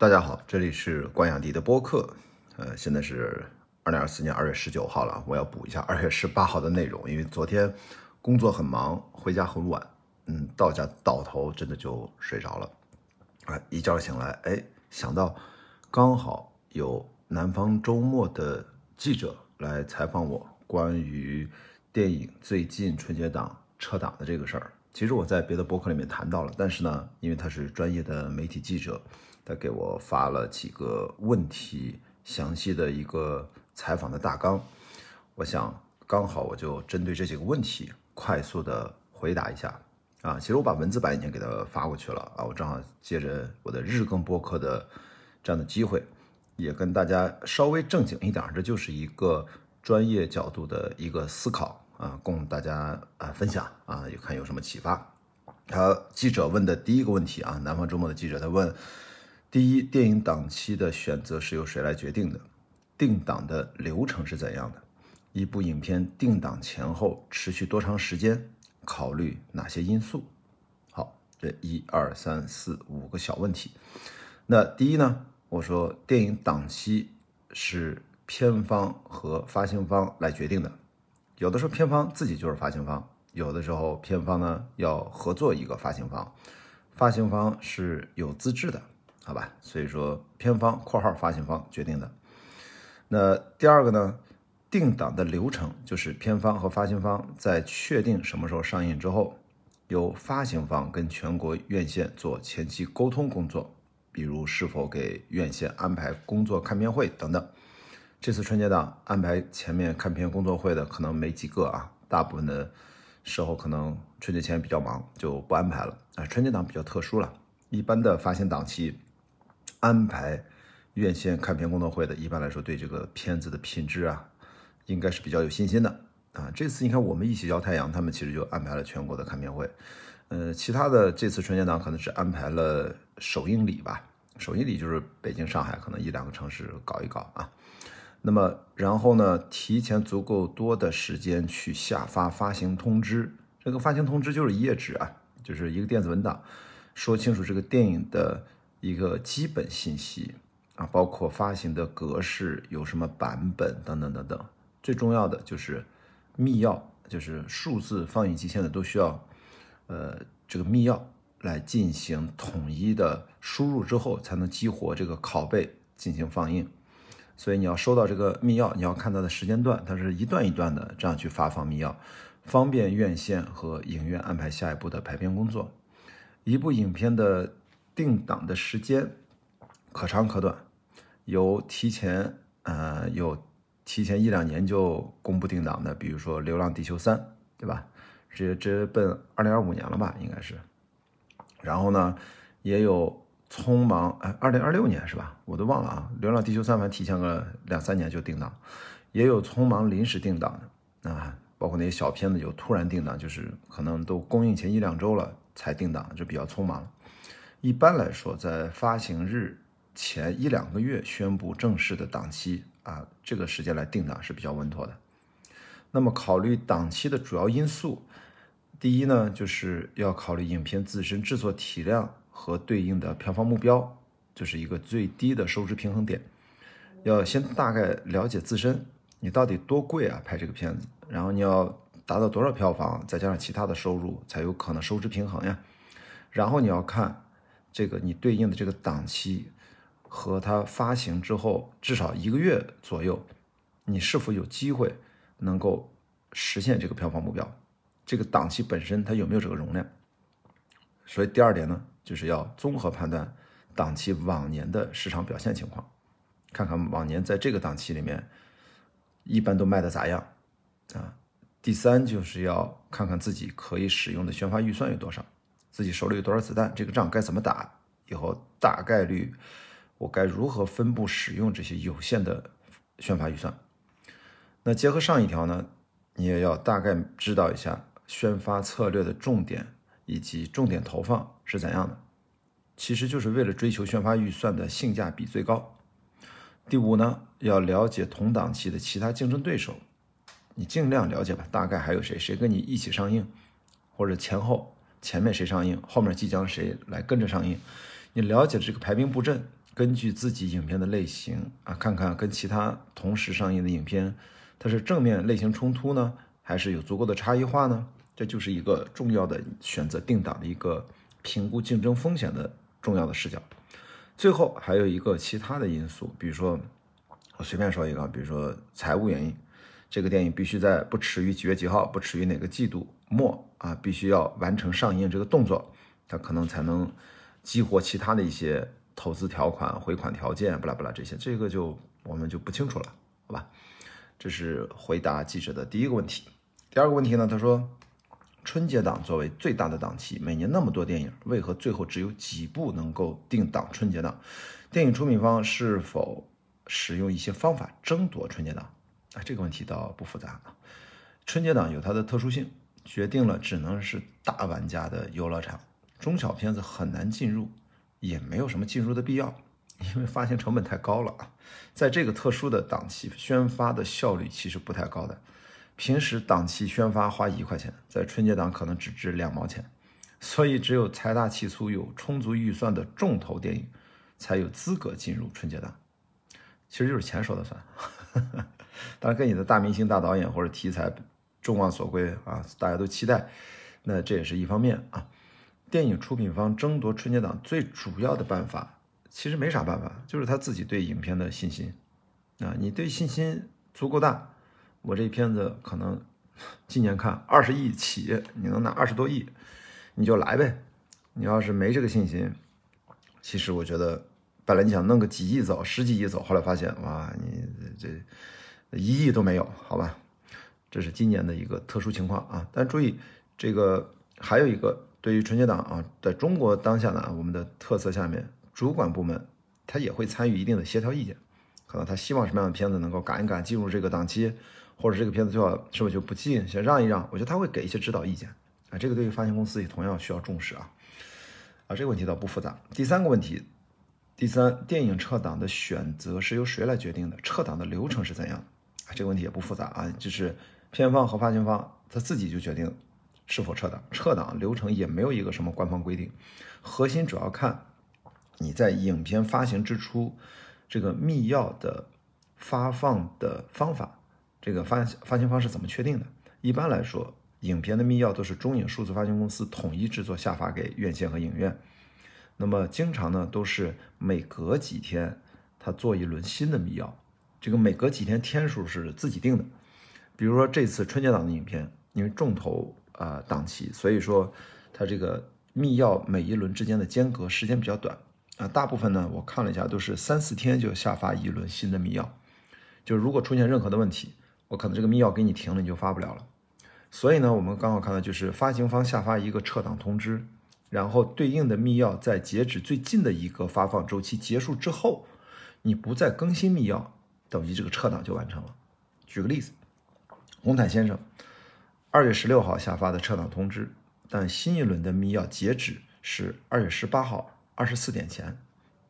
大家好，这里是关雅迪的播客。呃，现在是二零二四年二月十九号了，我要补一下二月十八号的内容，因为昨天工作很忙，回家很晚，嗯，到家倒头真的就睡着了。啊，一觉醒来，哎，想到刚好有南方周末的记者来采访我，关于电影最近春节档撤档的这个事儿。其实我在别的博客里面谈到了，但是呢，因为他是专业的媒体记者，他给我发了几个问题，详细的一个采访的大纲。我想刚好我就针对这几个问题快速的回答一下啊。其实我把文字版已经给他发过去了啊，我正好借着我的日更博客的这样的机会，也跟大家稍微正经一点，这就是一个专业角度的一个思考。啊，供大家啊分享啊，也看有什么启发。他记者问的第一个问题啊，南方周末的记者他问：第一，电影档期的选择是由谁来决定的？定档的流程是怎样的？一部影片定档前后持续多长时间？考虑哪些因素？好，这一二三四五个小问题。那第一呢，我说电影档期是片方和发行方来决定的。有的时候片方自己就是发行方，有的时候片方呢要合作一个发行方，发行方是有资质的，好吧？所以说片方（括号发行方）决定的。那第二个呢，定档的流程就是片方和发行方在确定什么时候上映之后，由发行方跟全国院线做前期沟通工作，比如是否给院线安排工作看片会等等。这次春节档安排前面看片工作会的可能没几个啊，大部分的时候可能春节前比较忙就不安排了啊。春节档比较特殊了，一般的发行档期安排院线看片工作会的，一般来说对这个片子的品质啊，应该是比较有信心的啊。这次你看我们一起摇太阳，他们其实就安排了全国的看片会，呃，其他的这次春节档可能是安排了首映礼吧，首映礼就是北京、上海可能一两个城市搞一搞啊。那么，然后呢？提前足够多的时间去下发发行通知。这个发行通知就是一页纸啊，就是一个电子文档，说清楚这个电影的一个基本信息啊，包括发行的格式、有什么版本等等等等。最重要的就是密钥，就是数字放映机现在都需要，呃，这个密钥来进行统一的输入之后，才能激活这个拷贝进行放映。所以你要收到这个密钥，你要看它的时间段，它是一段一段的这样去发放密钥，方便院线和影院安排下一步的排片工作。一部影片的定档的时间可长可短，有提前呃有提前一两年就公布定档的，比如说《流浪地球三》，对吧？这这奔二零二五年了吧，应该是。然后呢，也有。匆忙哎，二零二六年是吧？我都忘了啊。《流浪地球三》反提前个两三年就定档，也有匆忙临时定档的啊。包括那些小片子有突然定档，就是可能都公映前一两周了才定档，就比较匆忙。一般来说，在发行日前一两个月宣布正式的档期啊，这个时间来定档是比较稳妥的。那么考虑档期的主要因素，第一呢，就是要考虑影片自身制作体量。和对应的票房目标，就是一个最低的收支平衡点。要先大概了解自身，你到底多贵啊？拍这个片子，然后你要达到多少票房，再加上其他的收入，才有可能收支平衡呀。然后你要看这个你对应的这个档期和它发行之后至少一个月左右，你是否有机会能够实现这个票房目标？这个档期本身它有没有这个容量？所以第二点呢？就是要综合判断档期往年的市场表现情况，看看往年在这个档期里面一般都卖的咋样啊。第三就是要看看自己可以使用的宣发预算有多少，自己手里有多少子弹，这个仗该怎么打，以后大概率我该如何分布使用这些有限的宣发预算。那结合上一条呢，你也要大概知道一下宣发策略的重点。以及重点投放是怎样的？其实就是为了追求宣发预算的性价比最高。第五呢，要了解同档期的其他竞争对手，你尽量了解吧，大概还有谁，谁跟你一起上映，或者前后前面谁上映，后面即将谁来跟着上映。你了解这个排兵布阵，根据自己影片的类型啊，看看跟其他同时上映的影片，它是正面类型冲突呢，还是有足够的差异化呢？这就是一个重要的选择定档的一个评估竞争风险的重要的视角。最后还有一个其他的因素，比如说我随便说一个，比如说财务原因，这个电影必须在不迟于几月几号，不迟于哪个季度末啊，必须要完成上映这个动作，它可能才能激活其他的一些投资条款、回款条件，不拉不拉这些，这个就我们就不清楚了，好吧？这是回答记者的第一个问题。第二个问题呢，他说。春节档作为最大的档期，每年那么多电影，为何最后只有几部能够定档春节档？电影出品方是否使用一些方法争夺春节档？啊，这个问题倒不复杂啊。春节档有它的特殊性，决定了只能是大玩家的游乐场，中小片子很难进入，也没有什么进入的必要，因为发行成本太高了啊。在这个特殊的档期，宣发的效率其实不太高的。平时档期宣发花一块钱，在春节档可能只值两毛钱，所以只有财大气粗、有充足预算的重头电影，才有资格进入春节档。其实就是钱说了算，当然跟你的大明星、大导演或者题材众望所归啊，大家都期待，那这也是一方面啊。电影出品方争夺春节档最主要的办法，其实没啥办法，就是他自己对影片的信心啊，你对信心足够大。我这片子可能今年看二十亿起，你能拿二十多亿，你就来呗。你要是没这个信心，其实我觉得本来你想弄个几亿走，十几亿走，后来发现哇，你这一亿都没有，好吧？这是今年的一个特殊情况啊。但注意，这个还有一个对于春节档啊，在中国当下呢，我们的特色下面，主管部门他也会参与一定的协调意见，可能他希望什么样的片子能够赶一赶进入这个档期。或者这个片子最好是不是就不进，先让一让？我觉得他会给一些指导意见啊，这个对于发行公司也同样需要重视啊。啊，这个问题倒不复杂。第三个问题，第三，电影撤档的选择是由谁来决定的？撤档的流程是怎样？啊，这个问题也不复杂啊，就是片方和发行方他自己就决定是否撤档，撤档流程也没有一个什么官方规定，核心主要看你在影片发行之初这个密钥的发放的方法。这个发发行方是怎么确定的？一般来说，影片的密钥都是中影数字发行公司统一制作下发给院线和影院。那么经常呢，都是每隔几天他做一轮新的密钥。这个每隔几天天数是自己定的。比如说这次春节档的影片，因为重头啊档期，所以说它这个密钥每一轮之间的间隔时间比较短啊。大部分呢，我看了一下，都是三四天就下发一轮新的密钥。就如果出现任何的问题，我可能这个密钥给你停了，你就发不了了。所以呢，我们刚好看到就是发行方下发一个撤档通知，然后对应的密钥在截止最近的一个发放周期结束之后，你不再更新密钥，等于这个撤档就完成了。举个例子，红毯先生二月十六号下发的撤档通知，但新一轮的密钥截止是二月十八号二十四点前，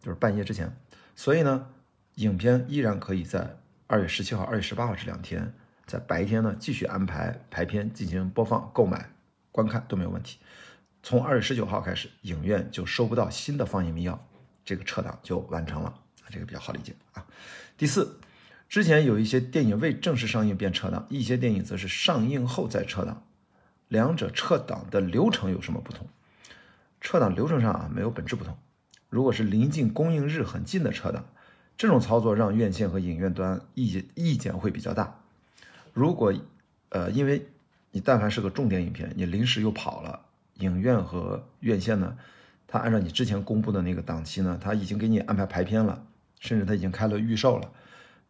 就是半夜之前。所以呢，影片依然可以在。二月十七号、二月十八号这两天，在白天呢继续安排排片进行播放、购买、观看都没有问题。从二月十九号开始，影院就收不到新的放映密钥，这个撤档就完成了这个比较好理解啊。第四，之前有一些电影未正式上映便撤档，一些电影则是上映后再撤档，两者撤档的流程有什么不同？撤档流程上啊没有本质不同。如果是临近公映日很近的撤档。这种操作让院线和影院端意意见会比较大。如果，呃，因为你但凡是个重点影片，你临时又跑了，影院和院线呢，他按照你之前公布的那个档期呢，他已经给你安排排片了，甚至他已经开了预售了，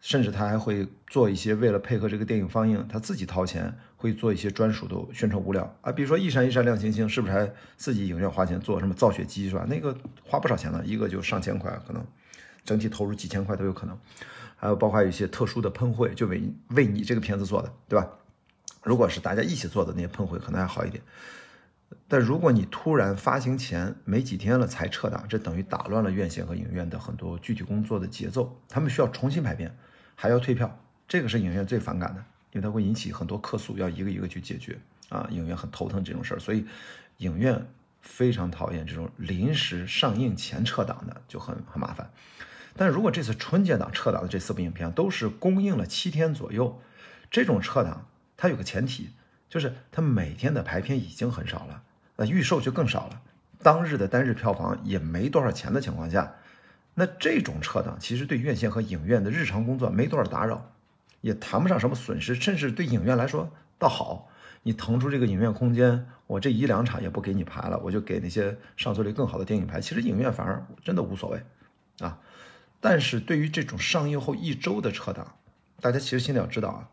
甚至他还会做一些为了配合这个电影放映，他自己掏钱会做一些专属的宣传物料啊，比如说一闪一闪亮星星，是不是还自己影院花钱做什么造血机是吧？那个花不少钱呢，一个就上千块可能。整体投入几千块都有可能，还有包括有一些特殊的喷绘，就为为你这个片子做的，对吧？如果是大家一起做的那些喷绘，可能还好一点。但如果你突然发行前没几天了才撤档，这等于打乱了院线和影院的很多具体工作的节奏，他们需要重新排片，还要退票，这个是影院最反感的，因为它会引起很多客诉，要一个一个去解决啊，影院很头疼这种事儿，所以影院非常讨厌这种临时上映前撤档的，就很很麻烦。但如果这次春节档撤档的这四部影片都是公映了七天左右，这种撤档它有个前提，就是它每天的排片已经很少了，那预售就更少了，当日的单日票房也没多少钱的情况下，那这种撤档其实对院线和影院的日常工作没多少打扰，也谈不上什么损失，甚至对影院来说倒好。你腾出这个影院空间，我这一两场也不给你排了，我就给那些上座率更好的电影排。其实影院反而真的无所谓，啊。但是对于这种上映后一周的撤档，大家其实心里要知道啊，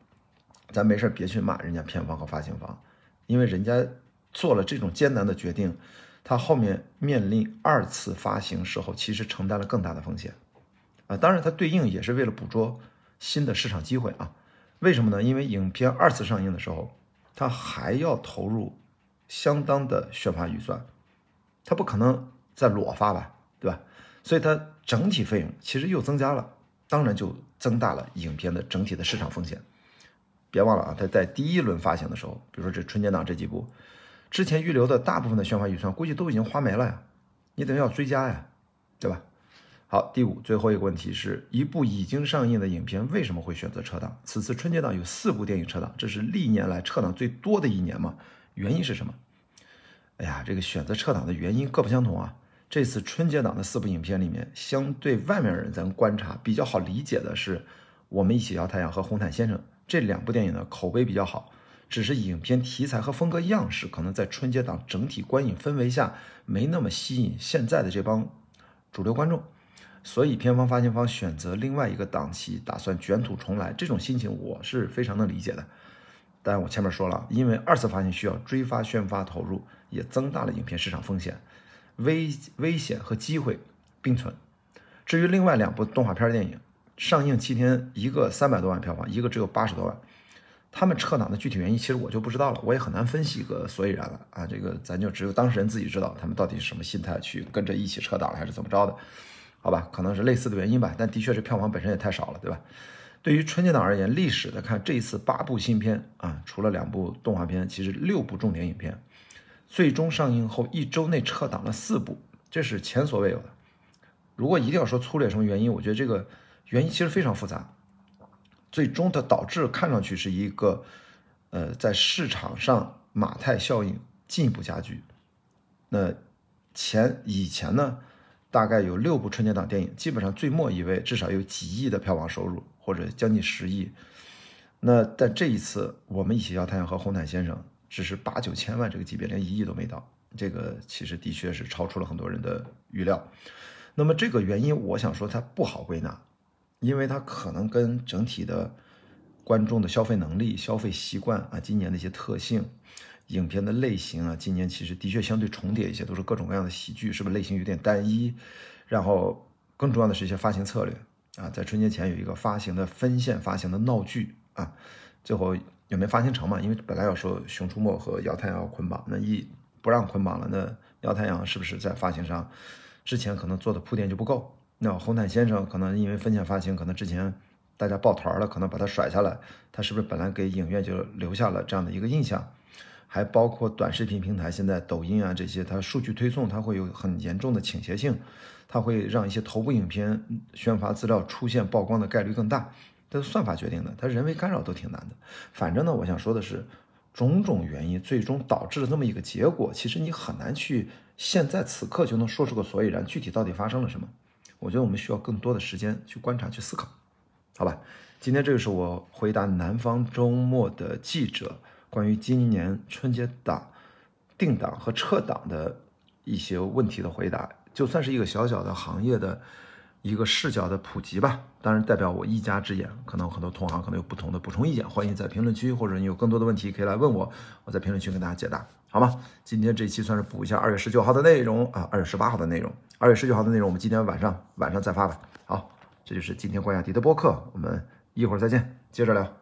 咱没事别去骂人家片方和发行方，因为人家做了这种艰难的决定，他后面面临二次发行时候，其实承担了更大的风险，啊，当然它对应也是为了捕捉新的市场机会啊。为什么呢？因为影片二次上映的时候。他还要投入相当的宣发预算，他不可能再裸发吧，对吧？所以它整体费用其实又增加了，当然就增大了影片的整体的市场风险。别忘了啊，它在第一轮发行的时候，比如说这春节档这几部，之前预留的大部分的宣发预算估计都已经花没了呀，你等于要追加呀，对吧？好，第五最后一个问题是一部已经上映的影片为什么会选择撤档？此次春节档有四部电影撤档，这是历年来撤档最多的一年嘛？原因是什么？哎呀，这个选择撤档的原因各不相同啊。这次春节档的四部影片里面，相对外面人咱观察比较好理解的是，我们一起摇太阳和红毯先生这两部电影呢口碑比较好，只是影片题材和风格样式可能在春节档整体观影氛围下没那么吸引现在的这帮主流观众。所以片方发行方选择另外一个档期，打算卷土重来，这种心情我是非常能理解的。但我前面说了，因为二次发行需要追发宣发投入，也增大了影片市场风险，危危险和机会并存。至于另外两部动画片电影，上映七天，一个三百多万票房，一个只有八十多万，他们撤档的具体原因，其实我就不知道了，我也很难分析个所以然了啊。这个咱就只有当事人自己知道，他们到底是什么心态去跟着一起撤档了，还是怎么着的。好吧，可能是类似的原因吧，但的确是票房本身也太少了，对吧？对于春节档而言，历史的看，这一次八部新片啊，除了两部动画片，其实六部重点影片，最终上映后一周内撤档了四部，这是前所未有的。如果一定要说粗略什么原因，我觉得这个原因其实非常复杂，最终的导致看上去是一个，呃，在市场上马太效应进一步加剧。那前以前呢？大概有六部春节档电影，基本上最末一位至少有几亿的票房收入，或者将近十亿。那但这一次，我们一起摇太阳和红毯先生只是八九千万这个级别，连一亿都没到。这个其实的确是超出了很多人的预料。那么这个原因，我想说它不好归纳，因为它可能跟整体的观众的消费能力、消费习惯啊，今年的一些特性。影片的类型啊，今年其实的确相对重叠一些，都是各种各样的喜剧，是不是类型有点单一？然后更重要的是一些发行策略啊，在春节前有一个发行的分线发行的闹剧啊，最后也没发行成嘛，因为本来要说《熊出没》和《姚太阳》捆绑，那一不让捆绑了，那《姚太阳》是不是在发行上之前可能做的铺垫就不够？那红毯先生可能因为分线发行，可能之前大家抱团了，可能把它甩下来，他是不是本来给影院就留下了这样的一个印象？还包括短视频平台，现在抖音啊这些，它数据推送它会有很严重的倾斜性，它会让一些头部影片宣发资料出现曝光的概率更大，这是算法决定的，它人为干扰都挺难的。反正呢，我想说的是，种种原因最终导致了这么一个结果，其实你很难去现在此刻就能说出个所以然，具体到底发生了什么？我觉得我们需要更多的时间去观察、去思考，好吧？今天这个是我回答南方周末的记者。关于今年春节档定档和撤档的一些问题的回答，就算是一个小小的行业的一个视角的普及吧。当然，代表我一家之言，可能很多同行可能有不同的补充意见，欢迎在评论区或者你有更多的问题可以来问我，我在评论区跟大家解答，好吗？今天这一期算是补一下二月十九号的内容啊，二月十八号的内容，二月十九号的内容我们今天晚上晚上再发吧。好，这就是今天关雅迪的播客，我们一会儿再见，接着聊。